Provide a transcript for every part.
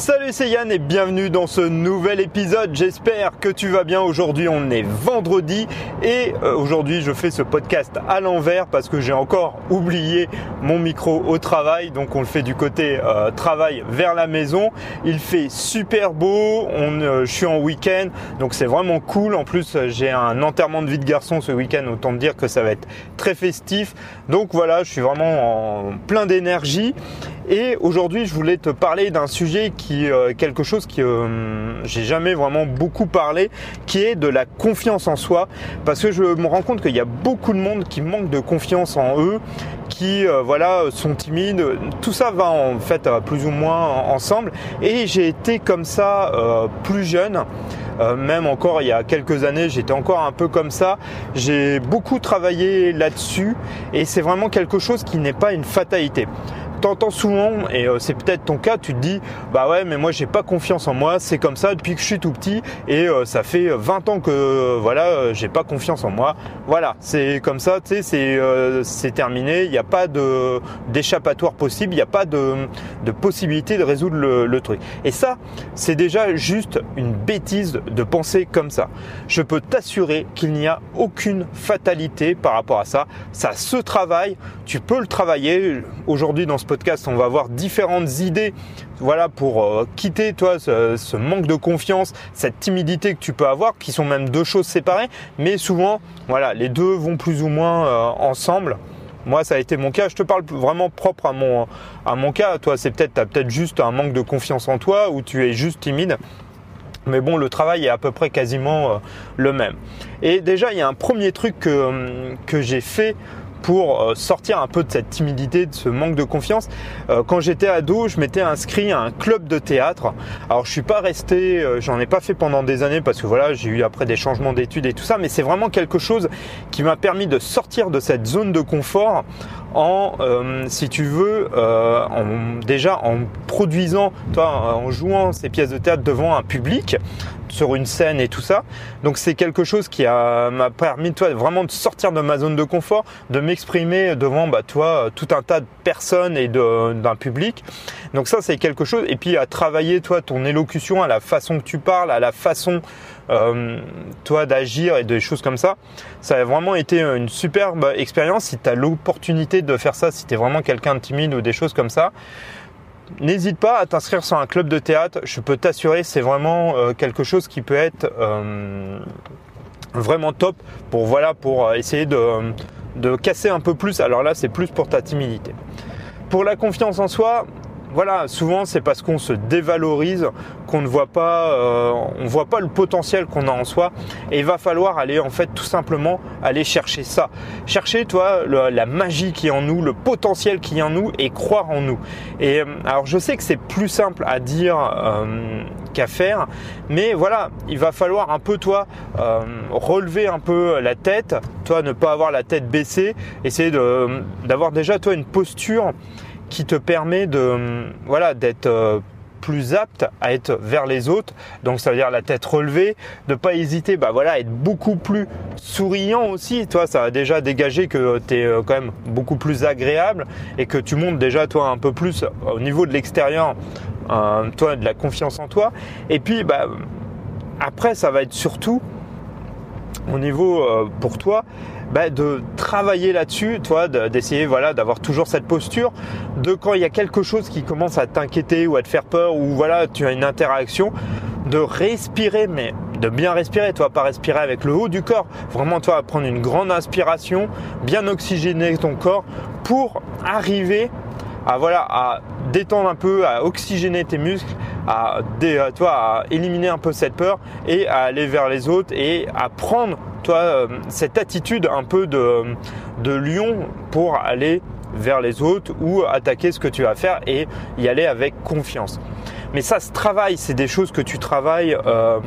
Salut c'est Yann et bienvenue dans ce nouvel épisode. J'espère que tu vas bien. Aujourd'hui on est vendredi et euh, aujourd'hui je fais ce podcast à l'envers parce que j'ai encore oublié mon micro au travail. Donc on le fait du côté euh, travail vers la maison. Il fait super beau. On, euh, je suis en week-end donc c'est vraiment cool. En plus j'ai un enterrement de vie de garçon ce week-end. Autant dire que ça va être très festif. Donc voilà, je suis vraiment en plein d'énergie. Et aujourd'hui, je voulais te parler d'un sujet qui euh, quelque chose que euh, j'ai jamais vraiment beaucoup parlé, qui est de la confiance en soi, parce que je me rends compte qu'il y a beaucoup de monde qui manque de confiance en eux, qui euh, voilà sont timides. Tout ça va en fait plus ou moins ensemble. Et j'ai été comme ça plus jeune. même encore il y a quelques années, j'étais encore un peu comme ça. J'ai beaucoup travaillé là-dessus et c'est vraiment quelque chose qui n'est pas une fatalité t'entends souvent, et euh, c'est peut-être ton cas, tu te dis, bah ouais, mais moi j'ai pas confiance en moi, c'est comme ça depuis que je suis tout petit, et euh, ça fait 20 ans que voilà, j'ai pas confiance en moi. Voilà, c'est comme ça, tu sais, c'est euh, terminé, il n'y a pas d'échappatoire possible, il n'y a pas de, de possibilité de résoudre le, le truc. Et ça, c'est déjà juste une bêtise de penser comme ça. Je peux t'assurer qu'il n'y a aucune fatalité par rapport à ça. Ça se travaille, tu peux le travailler. Aujourd'hui dans ce podcast, on va avoir différentes idées voilà, pour euh, quitter toi ce, manque de confiance, cette timidité que tu peux avoir, qui sont même deux choses séparées, mais souvent, voilà, les deux vont plus ou moins euh, ensemble. Moi, ça a été mon cas. Je te parle vraiment propre à mon, à mon cas. Toi, c'est peut-être, as peut-être juste un manque de confiance en toi ou tu es juste timide. Mais bon, le travail est à peu près quasiment euh, le même. Et déjà, il y a un premier truc que, que j'ai fait pour euh, sortir un peu de cette timidité, de ce manque de confiance. Euh, quand j'étais ado, je m'étais inscrit à un club de théâtre. Alors je suis pas resté, euh, j'en ai pas fait pendant des années parce que voilà, j'ai eu après des changements d'études et tout ça, mais c'est vraiment quelque chose qui m'a permis de sortir de cette zone de confort en, si tu veux, déjà en produisant, toi, en jouant ces pièces de théâtre devant un public, sur une scène et tout ça. Donc c'est quelque chose qui m'a permis toi vraiment de sortir de ma zone de confort, de m'exprimer devant bah toi tout un tas de personnes et d'un public. Donc ça c'est quelque chose et puis à travailler toi ton élocution, à la façon que tu parles, à la façon euh, toi d'agir et des choses comme ça. Ça a vraiment été une superbe expérience si tu as l'opportunité de faire ça si tu es vraiment quelqu'un de timide ou des choses comme ça n'hésite pas à t'inscrire sur un club de théâtre. Je peux t'assurer, c'est vraiment euh, quelque chose qui peut être euh, vraiment top pour voilà pour euh, essayer de, de casser un peu plus. Alors là, c'est plus pour ta timidité. Pour la confiance en soi, voilà, souvent c'est parce qu'on se dévalorise qu'on ne voit pas, euh, on voit pas le potentiel qu'on a en soi. Et il va falloir aller en fait tout simplement aller chercher ça, chercher toi la magie qui est en nous, le potentiel qui est en nous et croire en nous. Et euh, alors je sais que c'est plus simple à dire euh, qu'à faire, mais voilà, il va falloir un peu toi relever un peu la tête, toi ne pas avoir la tête baissée, essayer d'avoir déjà toi une posture qui te permet de voilà d'être euh, plus apte à être vers les autres. Donc ça veut dire la tête relevée, de pas hésiter, bah voilà, être beaucoup plus souriant aussi. Toi, ça a déjà dégagé que tu es euh, quand même beaucoup plus agréable et que tu montes déjà toi un peu plus au niveau de l'extérieur, euh, toi de la confiance en toi. Et puis bah après ça va être surtout au niveau pour toi bah, de travailler là-dessus, toi, d'essayer voilà d'avoir toujours cette posture, de quand il y a quelque chose qui commence à t'inquiéter ou à te faire peur ou voilà tu as une interaction, de respirer, mais de bien respirer, toi, pas respirer avec le haut du corps, vraiment toi prendre une grande inspiration, bien oxygéner ton corps pour arriver à voilà à détendre un peu, à oxygéner tes muscles, toi, à éliminer un peu cette peur et à aller vers les autres et à prendre euh, cette attitude un peu de, lion pour aller vers les autres ou attaquer ce que tu vas faire et y aller avec confiance. Mais ça se travaille, c'est des choses que tu travailles euh,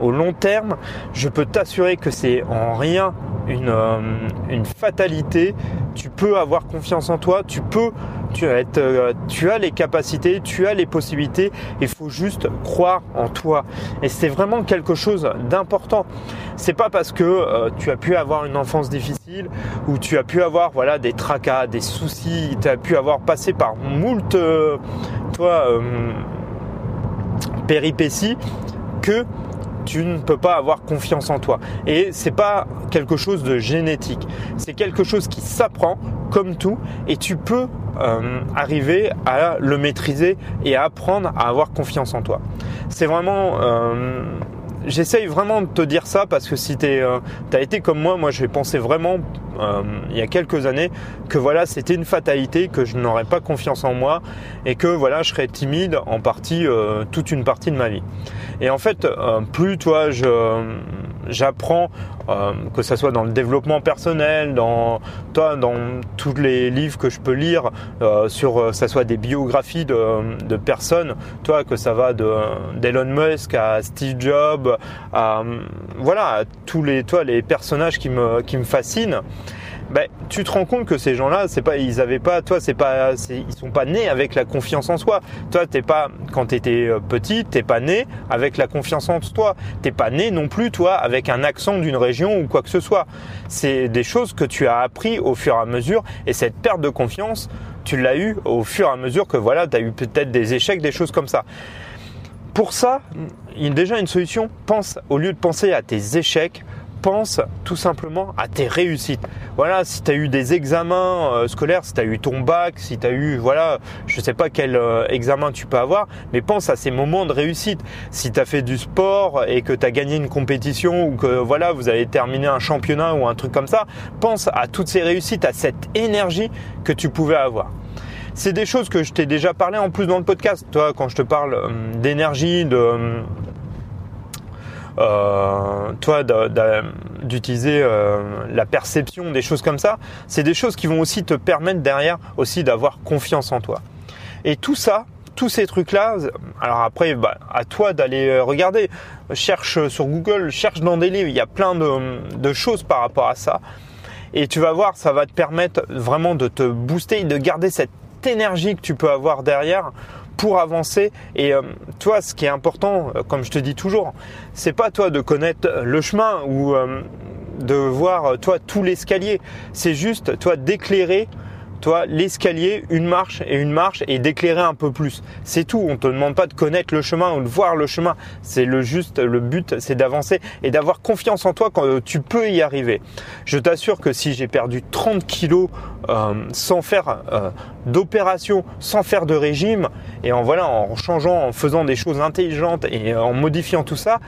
au long terme. Je peux t'assurer que c'est en rien une, euh, une fatalité. Tu peux avoir confiance en toi, tu peux tu as, euh, tu as les capacités, tu as les possibilités, il faut juste croire en toi. Et c'est vraiment quelque chose d'important. C'est pas parce que euh, tu as pu avoir une enfance difficile ou tu as pu avoir voilà des tracas, des soucis, tu as pu avoir passé par moult euh, toi péripéties que tu ne peux pas avoir confiance en toi. Et c'est pas quelque chose de génétique. C'est quelque chose qui s'apprend comme tout et tu peux euh, arriver à le maîtriser et à apprendre à avoir confiance en toi. C'est vraiment euh, j'essaye vraiment de te dire ça parce que si tu euh, as été comme moi, moi j'ai pensé vraiment euh, il y a quelques années que voilà c'était une fatalité, que je n'aurais pas confiance en moi et que voilà je serais timide en partie euh, toute une partie de ma vie. Et en fait, plus toi je j'apprends euh, que ça soit dans le développement personnel, dans toi, dans tous les livres que je peux lire euh, sur, euh, ça soit des biographies de, de personnes, toi, que ça va de d'Elon Musk à Steve Jobs, à voilà, tous les, toi, les personnages qui me qui me fascinent ben, tu te rends compte que ces gens-là, c'est pas, ils avaient pas, toi, c'est pas, ils sont pas nés avec la confiance en soi. Toi, t'es pas, quand t'étais euh, petit, t'es pas né avec la confiance en toi. T'es pas né non plus, toi, avec un accent d'une région ou quoi que ce soit. C'est des choses que tu as appris au fur et à mesure, et cette perte de confiance, tu l'as eu au fur et à mesure que voilà, t'as eu peut-être des échecs, des choses comme ça. Pour ça, il y a déjà une solution. Pense, au lieu de penser à tes échecs, pense tout simplement à tes réussites. Voilà, si tu as eu des examens euh, scolaires, si tu as eu ton bac, si tu as eu, voilà, je sais pas quel euh, examen tu peux avoir, mais pense à ces moments de réussite. Si tu as fait du sport et que tu as gagné une compétition ou que voilà, vous avez terminé un championnat ou un truc comme ça, pense à toutes ces réussites, à cette énergie que tu pouvais avoir c'est des choses que je t'ai déjà parlé en plus dans le podcast. Toi, quand je te parle euh, d'énergie, de, toi d'utiliser euh, la perception, des choses comme ça, c'est des choses qui vont aussi te permettre derrière aussi d'avoir confiance en toi. Et tout ça, tous ces trucs-là, alors après, bah, à toi d'aller euh, regarder, cherche sur Google, cherche dans des livres, il y a plein de, de choses par rapport à ça. Et tu vas voir, ça va te permettre vraiment de te booster et de garder cette énergie que tu peux avoir derrière pour avancer. Et euh, toi, ce qui est important, euh, comme je te dis toujours, c'est pas toi de connaître le chemin ou euh, de voir toi tout l'escalier. C'est juste toi d'éclairer toi, l'escalier, une marche et une marche et d'éclairer un peu plus. C'est tout. On te demande pas de connaître le chemin ou de voir le chemin. C'est le juste, le but, c'est d'avancer et d'avoir confiance en toi quand tu peux y arriver. Je t'assure que si j'ai perdu 30 kilos euh, sans faire euh, d'opération, sans faire de régime et en voilà, en changeant, en faisant des choses intelligentes et en modifiant tout ça,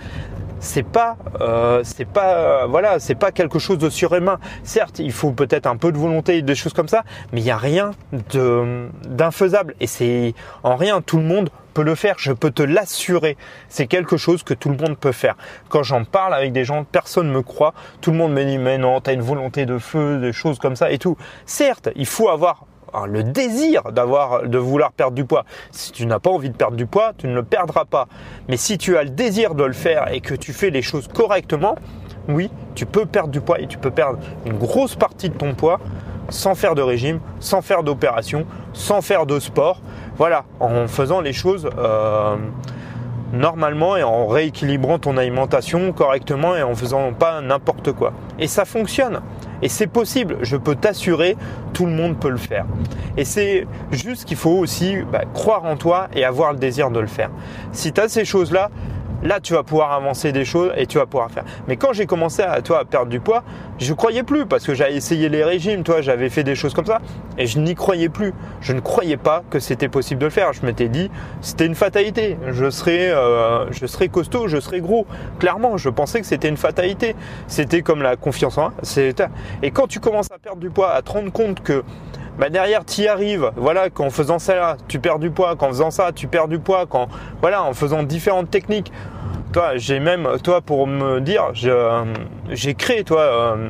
c'est pas euh, c'est pas euh, voilà c'est pas quelque chose de surhumain. Certes il faut peut-être un peu de volonté et des choses comme ça mais il n'y a rien de d'infaisable. Et c'est en rien tout le monde peut le faire. Je peux te l'assurer. C'est quelque chose que tout le monde peut faire. Quand j'en parle avec des gens personne me croit. Tout le monde me dit mais non t'as une volonté de feu des choses comme ça et tout. Certes il faut avoir Hein, le désir de vouloir perdre du poids. Si tu n'as pas envie de perdre du poids, tu ne le perdras pas. Mais si tu as le désir de le faire et que tu fais les choses correctement, oui, tu peux perdre du poids et tu peux perdre une grosse partie de ton poids sans faire de régime, sans faire d'opération, sans faire de sport. Voilà, en faisant les choses euh, normalement et en rééquilibrant ton alimentation correctement et en faisant pas n'importe quoi. Et ça fonctionne. Et c'est possible, je peux t'assurer, tout le monde peut le faire. Et c'est juste qu'il faut aussi bah, croire en toi et avoir le désir de le faire. Si tu as ces choses-là, là tu vas pouvoir avancer des choses et tu vas pouvoir faire. Mais quand j'ai commencé à toi à perdre du poids, je croyais plus parce que j'avais essayé les régimes, toi, j'avais fait des choses comme ça et je n'y croyais plus. Je ne croyais pas que c'était possible de le faire. Je m'étais dit c'était une fatalité. Je serais, euh, je serais costaud, je serais gros. Clairement, je pensais que c'était une fatalité. C'était comme la confiance en. Et quand tu commences à perdre du poids, à te rendre compte que bah derrière tu y arrives. Voilà, qu'en faisant ça, tu perds du poids, qu'en faisant ça, tu perds du poids, quand voilà, en faisant différentes techniques. Toi, j'ai même, toi, pour me dire, j'ai créé, toi, euh,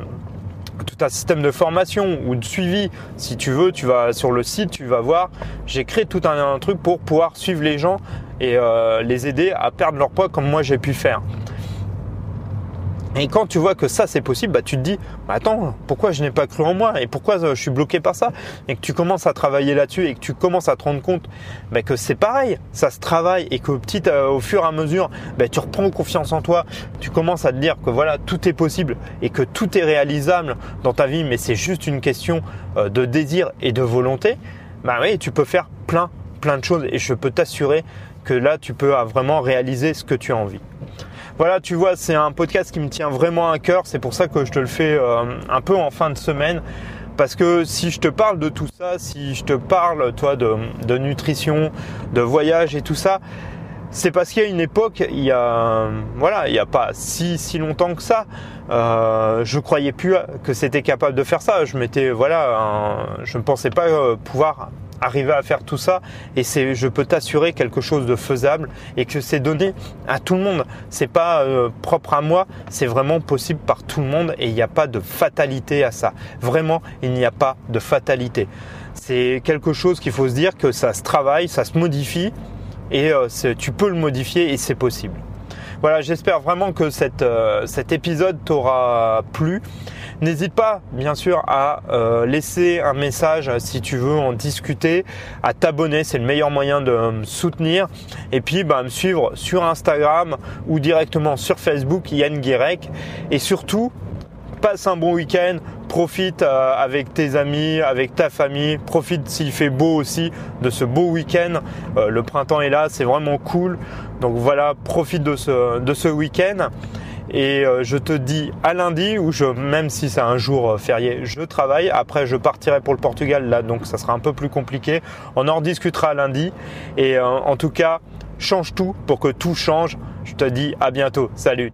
tout un système de formation ou de suivi. Si tu veux, tu vas sur le site, tu vas voir. J'ai créé tout un, truc pour pouvoir suivre les gens et euh, les aider à perdre leur poids comme moi j'ai pu faire. Et quand tu vois que ça c'est possible, bah, tu te dis, attends, pourquoi je n'ai pas cru en moi et pourquoi euh, je suis bloqué par ça Et que tu commences à travailler là-dessus et que tu commences à te rendre compte bah, que c'est pareil, ça se travaille et que petit, euh, au fur et à mesure, bah, tu reprends confiance en toi, tu commences à te dire que voilà, tout est possible et que tout est réalisable dans ta vie, mais c'est juste une question euh, de désir et de volonté. Bah oui, tu peux faire plein, plein de choses et je peux t'assurer que là tu peux vraiment réaliser ce que tu as envie. Voilà, tu vois, c'est un podcast qui me tient vraiment à cœur. C'est pour ça que je te le fais un peu en fin de semaine. Parce que si je te parle de tout ça, si je te parle, toi, de, de nutrition, de voyage et tout ça, c'est parce qu'il y a une époque, il y a, voilà, il n'y a pas si si longtemps que ça, euh, je croyais plus que c'était capable de faire ça. Je m'étais, voilà, je ne pensais pas euh, pouvoir arriver à faire tout ça et c'est je peux t'assurer quelque chose de faisable et que c'est donné à tout le monde. C'est pas euh, propre à moi c'est vraiment possible par tout le monde et il n'y a pas de fatalité à ça. Vraiment il n'y a pas de fatalité. C'est quelque chose qu'il faut se dire que ça se travaille ça se modifie et euh, tu peux le modifier et c'est possible voilà, j'espère vraiment que euh, cet épisode t'aura plu. N'hésite pas, bien sûr, à euh, laisser un message si tu veux en discuter, à t'abonner, c'est le meilleur moyen de me soutenir. Et puis, bah, me suivre sur Instagram ou directement sur Facebook, Yann Guirec. Et surtout, passe un bon week-end, profite euh, avec tes amis, avec ta famille, profite s'il fait beau aussi de ce beau week-end. Euh, le printemps est là, c'est vraiment cool. Donc voilà, profite de ce, de ce week-end. Et euh, je te dis à lundi, ou je, même si c'est un jour férié, je travaille. Après, je partirai pour le Portugal là, donc ça sera un peu plus compliqué. On en rediscutera lundi. Et en tout cas, change tout pour que tout change. Je te dis à bientôt. Salut